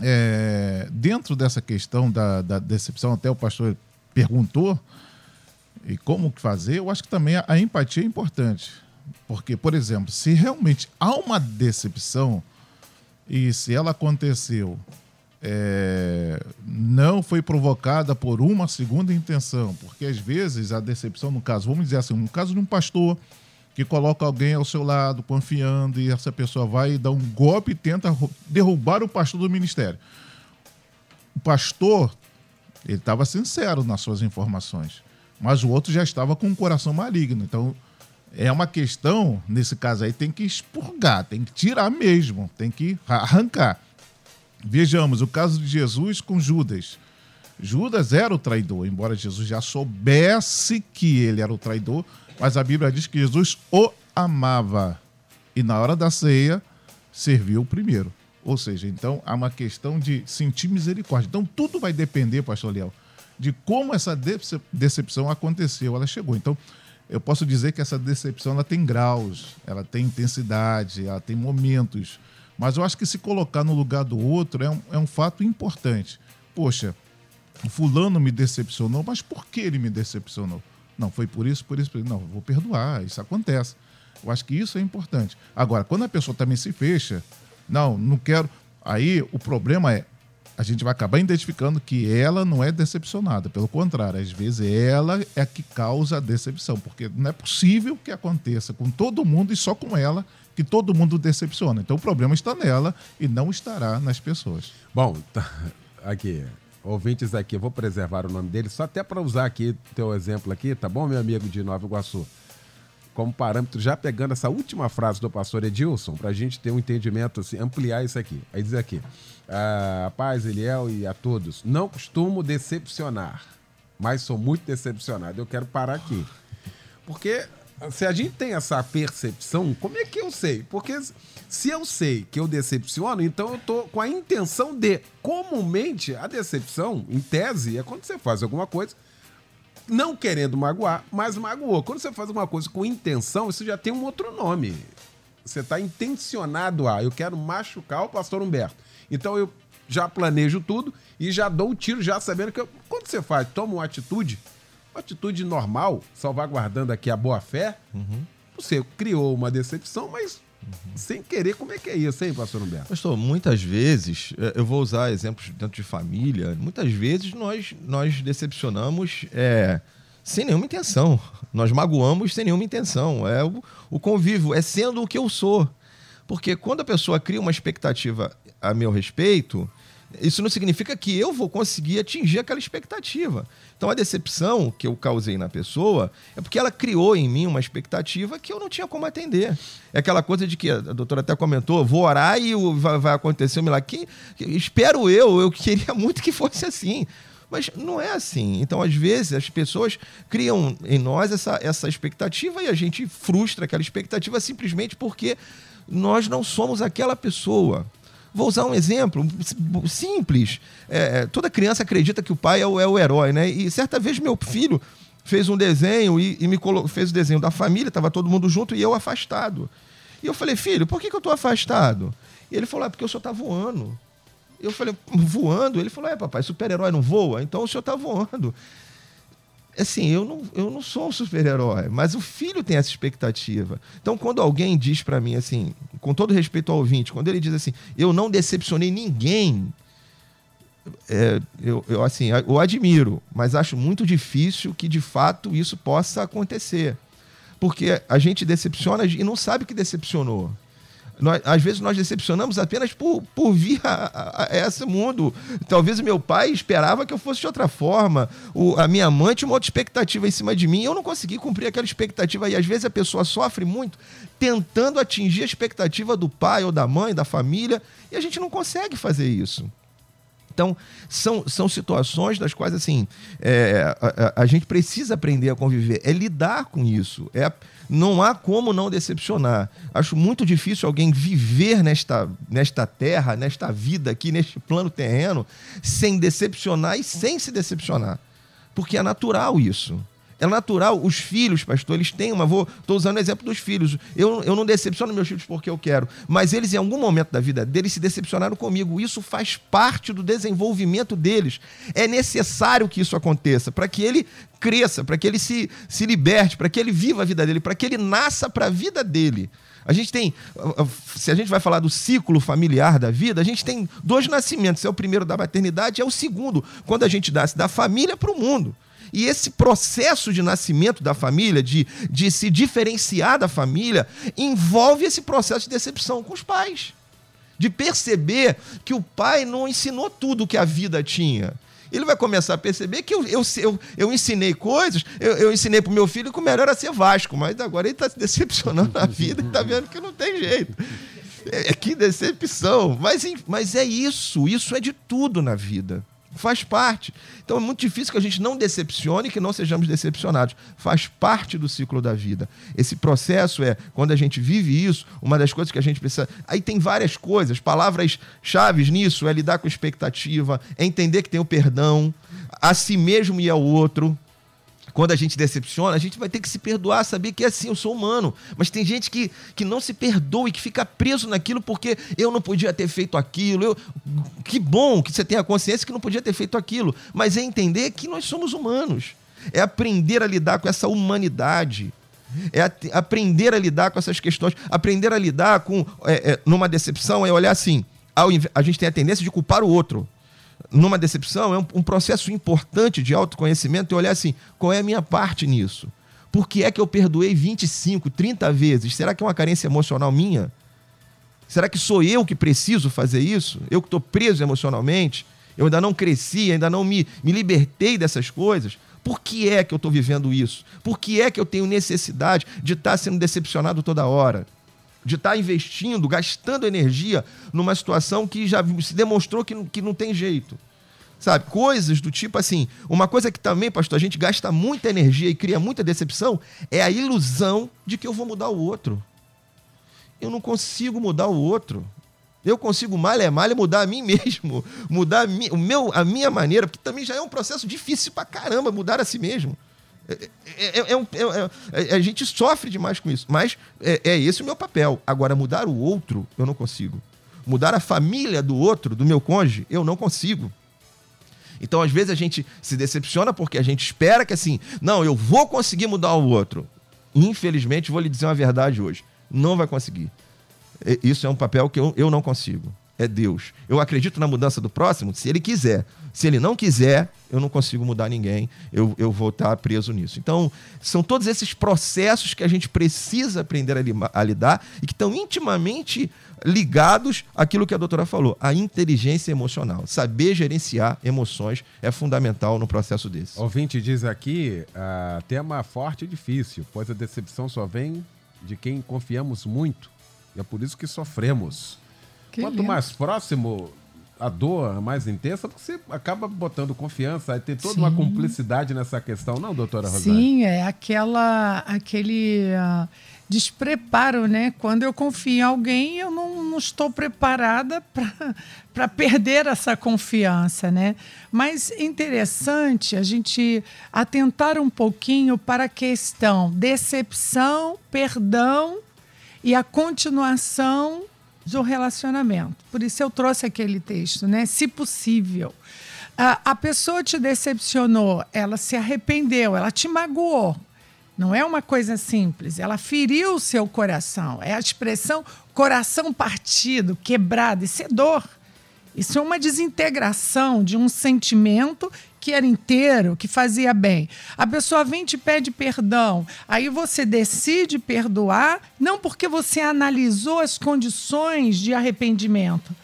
É, dentro dessa questão da, da, decepção, até o pastor perguntou, e como fazer, eu acho que também a, a empatia é importante. Porque, por exemplo, se realmente há uma decepção, e se ela aconteceu é, não foi provocada por uma segunda intenção, porque às vezes a decepção, no caso, vamos dizer assim, no caso de um pastor que coloca alguém ao seu lado, confiando, e essa pessoa vai dar um golpe e tenta derrubar o pastor do ministério. O pastor, ele estava sincero nas suas informações, mas o outro já estava com um coração maligno. Então, é uma questão, nesse caso aí, tem que expurgar, tem que tirar mesmo, tem que arrancar. Vejamos o caso de Jesus com Judas. Judas era o traidor, embora Jesus já soubesse que ele era o traidor, mas a Bíblia diz que Jesus o amava. E na hora da ceia, serviu primeiro. Ou seja, então há uma questão de sentir misericórdia. Então tudo vai depender, pastor Leal, de como essa decepção aconteceu, ela chegou. Então, eu posso dizer que essa decepção ela tem graus, ela tem intensidade, ela tem momentos. Mas eu acho que se colocar no lugar do outro é um, é um fato importante. Poxa, o fulano me decepcionou, mas por que ele me decepcionou? Não, foi por isso, por isso, por isso. Não, vou perdoar, isso acontece. Eu acho que isso é importante. Agora, quando a pessoa também se fecha, não, não quero. Aí o problema é, a gente vai acabar identificando que ela não é decepcionada. Pelo contrário, às vezes ela é a que causa a decepção, porque não é possível que aconteça com todo mundo e só com ela que todo mundo decepciona. Então o problema está nela e não estará nas pessoas. Bom, tá, aqui, ouvintes aqui, eu vou preservar o nome dele, só até para usar aqui teu exemplo aqui, tá bom, meu amigo de Nova Iguaçu? Como parâmetro, já pegando essa última frase do pastor Edilson, para a gente ter um entendimento, assim, ampliar isso aqui. Aí diz aqui, a paz, Eliel e a todos. Não costumo decepcionar, mas sou muito decepcionado. Eu quero parar aqui. Porque se a gente tem essa percepção, como é que eu sei? Porque se eu sei que eu decepciono, então eu tô com a intenção de. Comumente, a decepção, em tese, é quando você faz alguma coisa não querendo magoar, mas magoou. Quando você faz alguma coisa com intenção, isso já tem um outro nome. Você está intencionado a, eu quero machucar o pastor Humberto. Então eu já planejo tudo e já dou um tiro, já sabendo que eu, quando você faz, toma uma atitude, uma atitude normal, salvaguardando aqui a boa fé, uhum. você criou uma decepção, mas Uhum. Sem querer, como é que é isso, hein, pastor Humberto? Pastor, muitas vezes, é, eu vou usar exemplos dentro de família, muitas vezes nós, nós decepcionamos é, sem nenhuma intenção. Nós magoamos sem nenhuma intenção. É o, o convívio, é sendo o que eu sou. Porque quando a pessoa cria uma expectativa a meu respeito, isso não significa que eu vou conseguir atingir aquela expectativa. Então a decepção que eu causei na pessoa é porque ela criou em mim uma expectativa que eu não tinha como atender. É aquela coisa de que a doutora até comentou: vou orar e vai, acontecer um milagre. Que, espero eu, eu queria muito que fosse assim. Mas não é assim. Então, às vezes, as pessoas criam em nós essa, essa expectativa e a gente frustra aquela expectativa simplesmente porque nós não somos aquela pessoa. Vou usar um exemplo simples. É, toda criança acredita que o pai é o, é o herói, né? E certa vez meu filho fez um desenho e, e me fez o desenho da família, estava todo mundo junto e eu afastado. E eu falei, filho, por que, que eu estou afastado? E ele falou, é porque o senhor está voando. Eu falei, voando? Ele falou, é, papai, super-herói não voa? Então o senhor está voando assim, eu não, eu não sou um super-herói, mas o filho tem essa expectativa. Então, quando alguém diz para mim assim, com todo respeito ao ouvinte, quando ele diz assim, eu não decepcionei ninguém, é, eu, eu, assim, eu admiro, mas acho muito difícil que de fato isso possa acontecer. Porque a gente decepciona e não sabe que decepcionou. Nós, às vezes nós decepcionamos apenas por, por vir a, a, a, esse mundo. Talvez meu pai esperava que eu fosse de outra forma. O, a minha mãe tinha uma outra expectativa em cima de mim. Eu não consegui cumprir aquela expectativa. E às vezes a pessoa sofre muito tentando atingir a expectativa do pai ou da mãe, da família. E a gente não consegue fazer isso. Então, são, são situações das quais, assim, é, a, a, gente precisa aprender a conviver, é lidar com isso. É, não há como não decepcionar. Acho muito difícil alguém viver nesta, nesta terra, nesta vida aqui, neste plano terreno, sem decepcionar e sem se decepcionar. Porque é natural isso. É natural, os filhos, pastor, eles têm uma. Vou, estou usando o exemplo dos filhos. Eu, eu não decepciono meus filhos porque eu quero, mas eles, em algum momento da vida deles, se decepcionaram comigo. Isso faz parte do desenvolvimento deles. É necessário que isso aconteça para que ele cresça, para que ele se, se liberte, para que ele viva a vida dele, para que ele nasça para a vida dele. A gente tem, se a gente vai falar do ciclo familiar da vida, a gente tem dois nascimentos. É o primeiro da maternidade, é o segundo, quando a gente nasce da família para o mundo. E esse processo de nascimento da família, de, de se diferenciar da família, envolve esse processo de decepção com os pais. De perceber que o pai não ensinou tudo que a vida tinha. Ele vai começar a perceber que eu, eu, eu, eu ensinei coisas, eu, eu ensinei para o meu filho que o melhor era ser Vasco, mas agora ele está se decepcionando na vida e está vendo que não tem jeito. É, que decepção. Mas, mas é isso, isso é de tudo na vida Faz parte. Então é muito difícil que a gente não decepcione e que não sejamos decepcionados. Faz parte do ciclo da vida. Esse processo é, quando a gente vive isso, uma das coisas que a gente precisa. Aí tem várias coisas, palavras chaves nisso é lidar com expectativa, é entender que tem o perdão, a si mesmo e ao outro quando a gente decepciona, a gente vai ter que se perdoar, saber que é assim, eu sou humano. Mas tem gente que, que não se perdoa e que fica preso naquilo porque eu não podia ter feito aquilo. Eu, que bom que você tenha consciência que não podia ter feito aquilo. Mas é entender que nós somos humanos. É aprender a lidar com essa humanidade. É aprender a lidar com essas questões. Aprender a lidar com. É, é, numa decepção é olhar assim. A gente tem a tendência de culpar o outro numa decepção, é um, um processo importante de autoconhecimento e olhar assim: qual é a minha parte nisso? Por que é que eu perdoei 25, 30 vezes? Será que é uma carência emocional minha? Será que sou eu que preciso fazer isso? Eu que estou preso emocionalmente? Eu ainda não cresci, ainda não me, me libertei dessas coisas? Por que é que eu estou vivendo isso? Por que é que eu tenho necessidade de estar tá sendo decepcionado toda hora? De estar tá investindo, gastando energia numa situação que já se demonstrou que, que não tem jeito. Sabe? Coisas do tipo assim. Uma coisa que também, pastor, a gente gasta muita energia e cria muita decepção é a ilusão de que eu vou mudar o outro. Eu não consigo mudar o outro. Eu consigo malha é malha mudar a mim mesmo, mudar a, mi, o meu, a minha maneira, porque também já é um processo difícil pra caramba mudar a si mesmo. É, é, é, é, a gente sofre demais com isso, mas é, esse o meu papel. Agora, mudar o outro, eu não consigo. Mudar a família do outro, do meu cônjuge, eu não consigo. Então, às vezes, a gente se decepciona porque a gente espera que assim, não, eu vou conseguir mudar o outro. Infelizmente, vou lhe dizer uma verdade hoje: não vai conseguir. Isso é um papel que eu, eu não consigo é Deus. Eu acredito na mudança do próximo se ele quiser. Se ele não quiser, eu não consigo mudar ninguém, eu, eu vou estar preso nisso. Então, são todos esses processos que a gente precisa aprender a, li a lidar e que estão intimamente ligados àquilo que a doutora falou, a inteligência emocional. Saber gerenciar emoções é fundamental no processo desse. Ouvinte diz aqui, uh, tema forte e difícil, pois a decepção só vem de quem confiamos muito. E é por isso que sofremos. Que Quanto lindo. mais próximo a dor mais intensa, você acaba botando confiança, aí tem toda Sim. uma cumplicidade nessa questão, não, doutora Rosário? Sim, é aquela, aquele uh, despreparo, né? Quando eu confio em alguém, eu não, não estou preparada para perder essa confiança, né? Mas interessante a gente atentar um pouquinho para a questão decepção, perdão e a continuação do relacionamento. Por isso eu trouxe aquele texto, né? Se possível. A, a pessoa te decepcionou, ela se arrependeu, ela te magoou. Não é uma coisa simples. Ela feriu o seu coração. É a expressão coração partido, quebrado. Isso é dor. Isso é uma desintegração de um sentimento que era inteiro, que fazia bem. A pessoa vem e te pede perdão. Aí você decide perdoar, não porque você analisou as condições de arrependimento.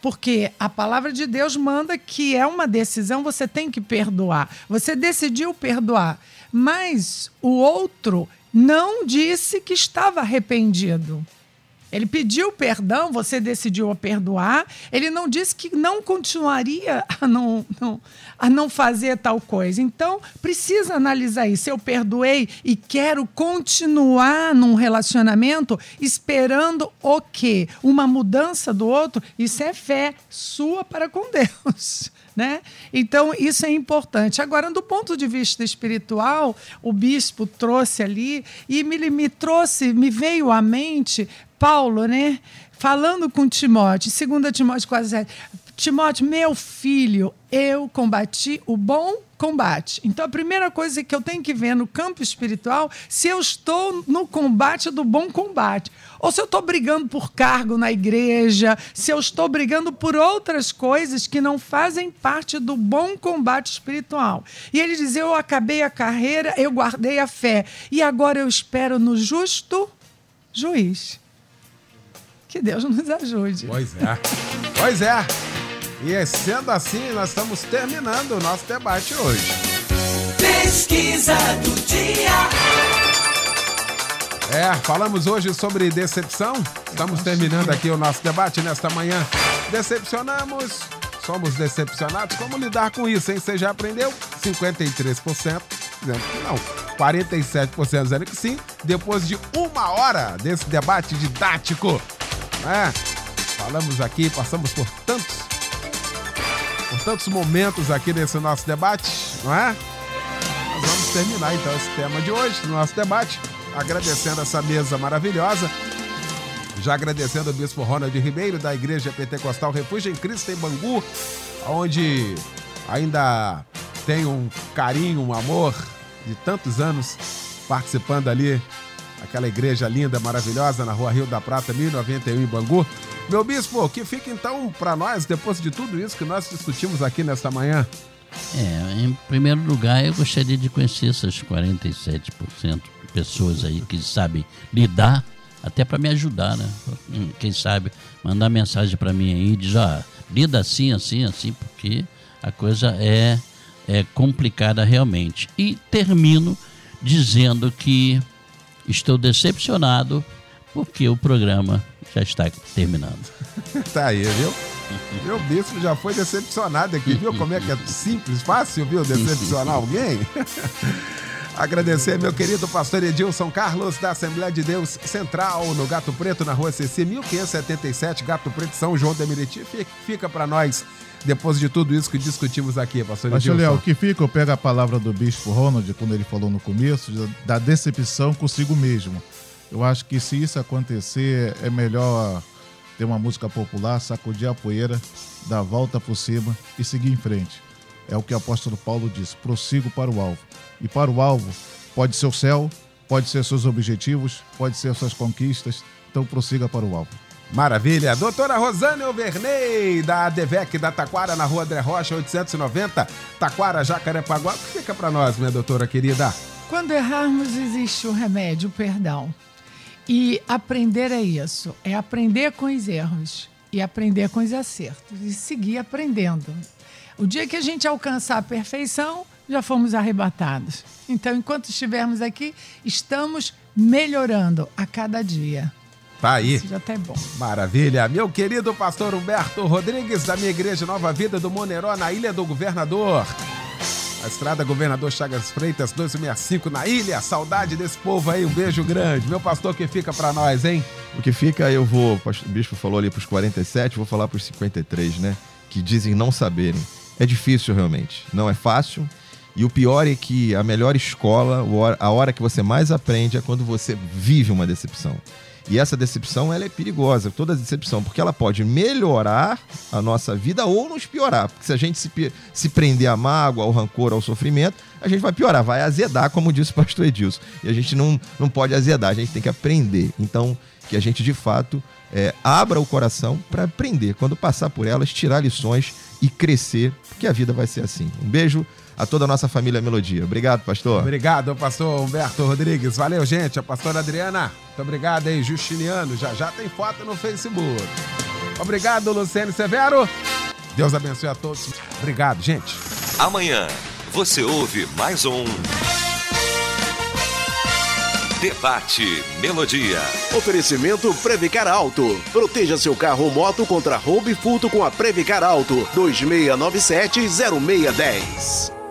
Porque a palavra de Deus manda que é uma decisão, você tem que perdoar. Você decidiu perdoar. Mas o outro não disse que estava arrependido. Ele pediu perdão, você decidiu perdoar. Ele não disse que não continuaria a não, não, a não fazer tal coisa. Então, precisa analisar isso. Eu perdoei e quero continuar num relacionamento esperando o quê? Uma mudança do outro? Isso é fé sua para com Deus. Né? Então, isso é importante. Agora, do ponto de vista espiritual, o bispo trouxe ali e me, me trouxe, me veio à mente Paulo, né? Falando com Timóteo, 2 Timóteo 4,7. Timóteo, meu filho, eu combati o bom combate. Então, a primeira coisa que eu tenho que ver no campo espiritual, se eu estou no combate do bom combate, ou se eu estou brigando por cargo na igreja, se eu estou brigando por outras coisas que não fazem parte do bom combate espiritual. E ele diz: Eu acabei a carreira, eu guardei a fé, e agora eu espero no justo juiz. Que Deus nos ajude. Pois é. Pois é. E sendo assim, nós estamos terminando o nosso debate hoje. Pesquisa do dia. É, falamos hoje sobre decepção. Estamos terminando aqui o nosso debate nesta manhã. Decepcionamos, somos decepcionados. Como lidar com isso, hein? Você já aprendeu? 53% dizendo que não. 47% dizendo que sim. Depois de uma hora desse debate didático, né? Falamos aqui, passamos por tantos, por tantos momentos aqui nesse nosso debate, não é? Nós vamos terminar então esse tema de hoje, no nosso debate, agradecendo essa mesa maravilhosa. Já agradecendo o Bispo Ronald Ribeiro, da Igreja Pentecostal Refúgio em Cristo, em Bangu, onde ainda tem um carinho, um amor de tantos anos participando ali, aquela igreja linda, maravilhosa, na Rua Rio da Prata, 1091 em Bangu. Meu bispo, que fica então para nós, depois de tudo isso que nós discutimos aqui nesta manhã? É, em primeiro lugar, eu gostaria de conhecer essas 47% de pessoas aí que sabem lidar até para me ajudar, né? Quem sabe mandar mensagem para mim aí, diz, ó, lida assim, assim, assim, porque a coisa é, é complicada realmente. E termino dizendo que estou decepcionado porque o programa já está terminando. tá aí, viu? Meu bispo já foi decepcionado aqui, viu como é que é simples, fácil, viu, decepcionar alguém? Agradecer meu querido pastor Edilson Carlos, da Assembleia de Deus Central, no Gato Preto, na rua CC 1577, Gato Preto, São João de Meriti. Fica para nós, depois de tudo isso que discutimos aqui, pastor Léo, o que fica, eu pego a palavra do bispo Ronald, quando ele falou no começo, da decepção consigo mesmo. Eu acho que se isso acontecer, é melhor ter uma música popular, sacudir a poeira, dar a volta por cima e seguir em frente. É o que o apóstolo Paulo diz: prossigo para o alvo. E para o alvo pode ser o céu, pode ser seus objetivos, pode ser suas conquistas. Então prossiga para o alvo. Maravilha. Doutora Rosane Overney, da ADVEC da Taquara, na rua André Rocha, 890, Taquara, Jacarepaguá. Fica para nós, minha doutora querida. Quando errarmos, existe o remédio, o perdão. E aprender é isso, é aprender com os erros e aprender com os acertos e seguir aprendendo. O dia que a gente alcançar a perfeição, já fomos arrebatados. Então, enquanto estivermos aqui, estamos melhorando a cada dia. Tá aí. Isso já tá bom. Maravilha. Meu querido pastor Humberto Rodrigues, da minha igreja Nova Vida do Moneró, na Ilha do Governador. A estrada Governador Chagas Freitas 265 na ilha. Saudade desse povo aí. Um beijo grande. Meu pastor, que fica para nós, hein? O que fica, eu vou. O bispo falou ali pros 47, vou falar pros 53, né? Que dizem não saberem. É difícil realmente. Não é fácil. E o pior é que a melhor escola, a hora que você mais aprende é quando você vive uma decepção. E essa decepção ela é perigosa, toda decepção, porque ela pode melhorar a nossa vida ou nos piorar. Porque se a gente se, se prender à mágoa, ao rancor, ao sofrimento, a gente vai piorar, vai azedar, como disse o pastor Edilson. E a gente não, não pode azedar, a gente tem que aprender. Então, que a gente de fato é, abra o coração para aprender. Quando passar por elas, tirar lições e crescer, porque a vida vai ser assim. Um beijo a toda a nossa família Melodia. Obrigado, pastor. Obrigado, pastor Humberto Rodrigues. Valeu, gente. A pastora Adriana. Muito obrigado aí, Justiniano. Já já tem foto no Facebook. Obrigado, Luciano Severo. Deus abençoe a todos. Obrigado, gente. Amanhã você ouve mais um. Debate Melodia. Oferecimento Previcar Alto. Proteja seu carro ou moto contra roubo e furto com a Previcar Alto. 2697-0610.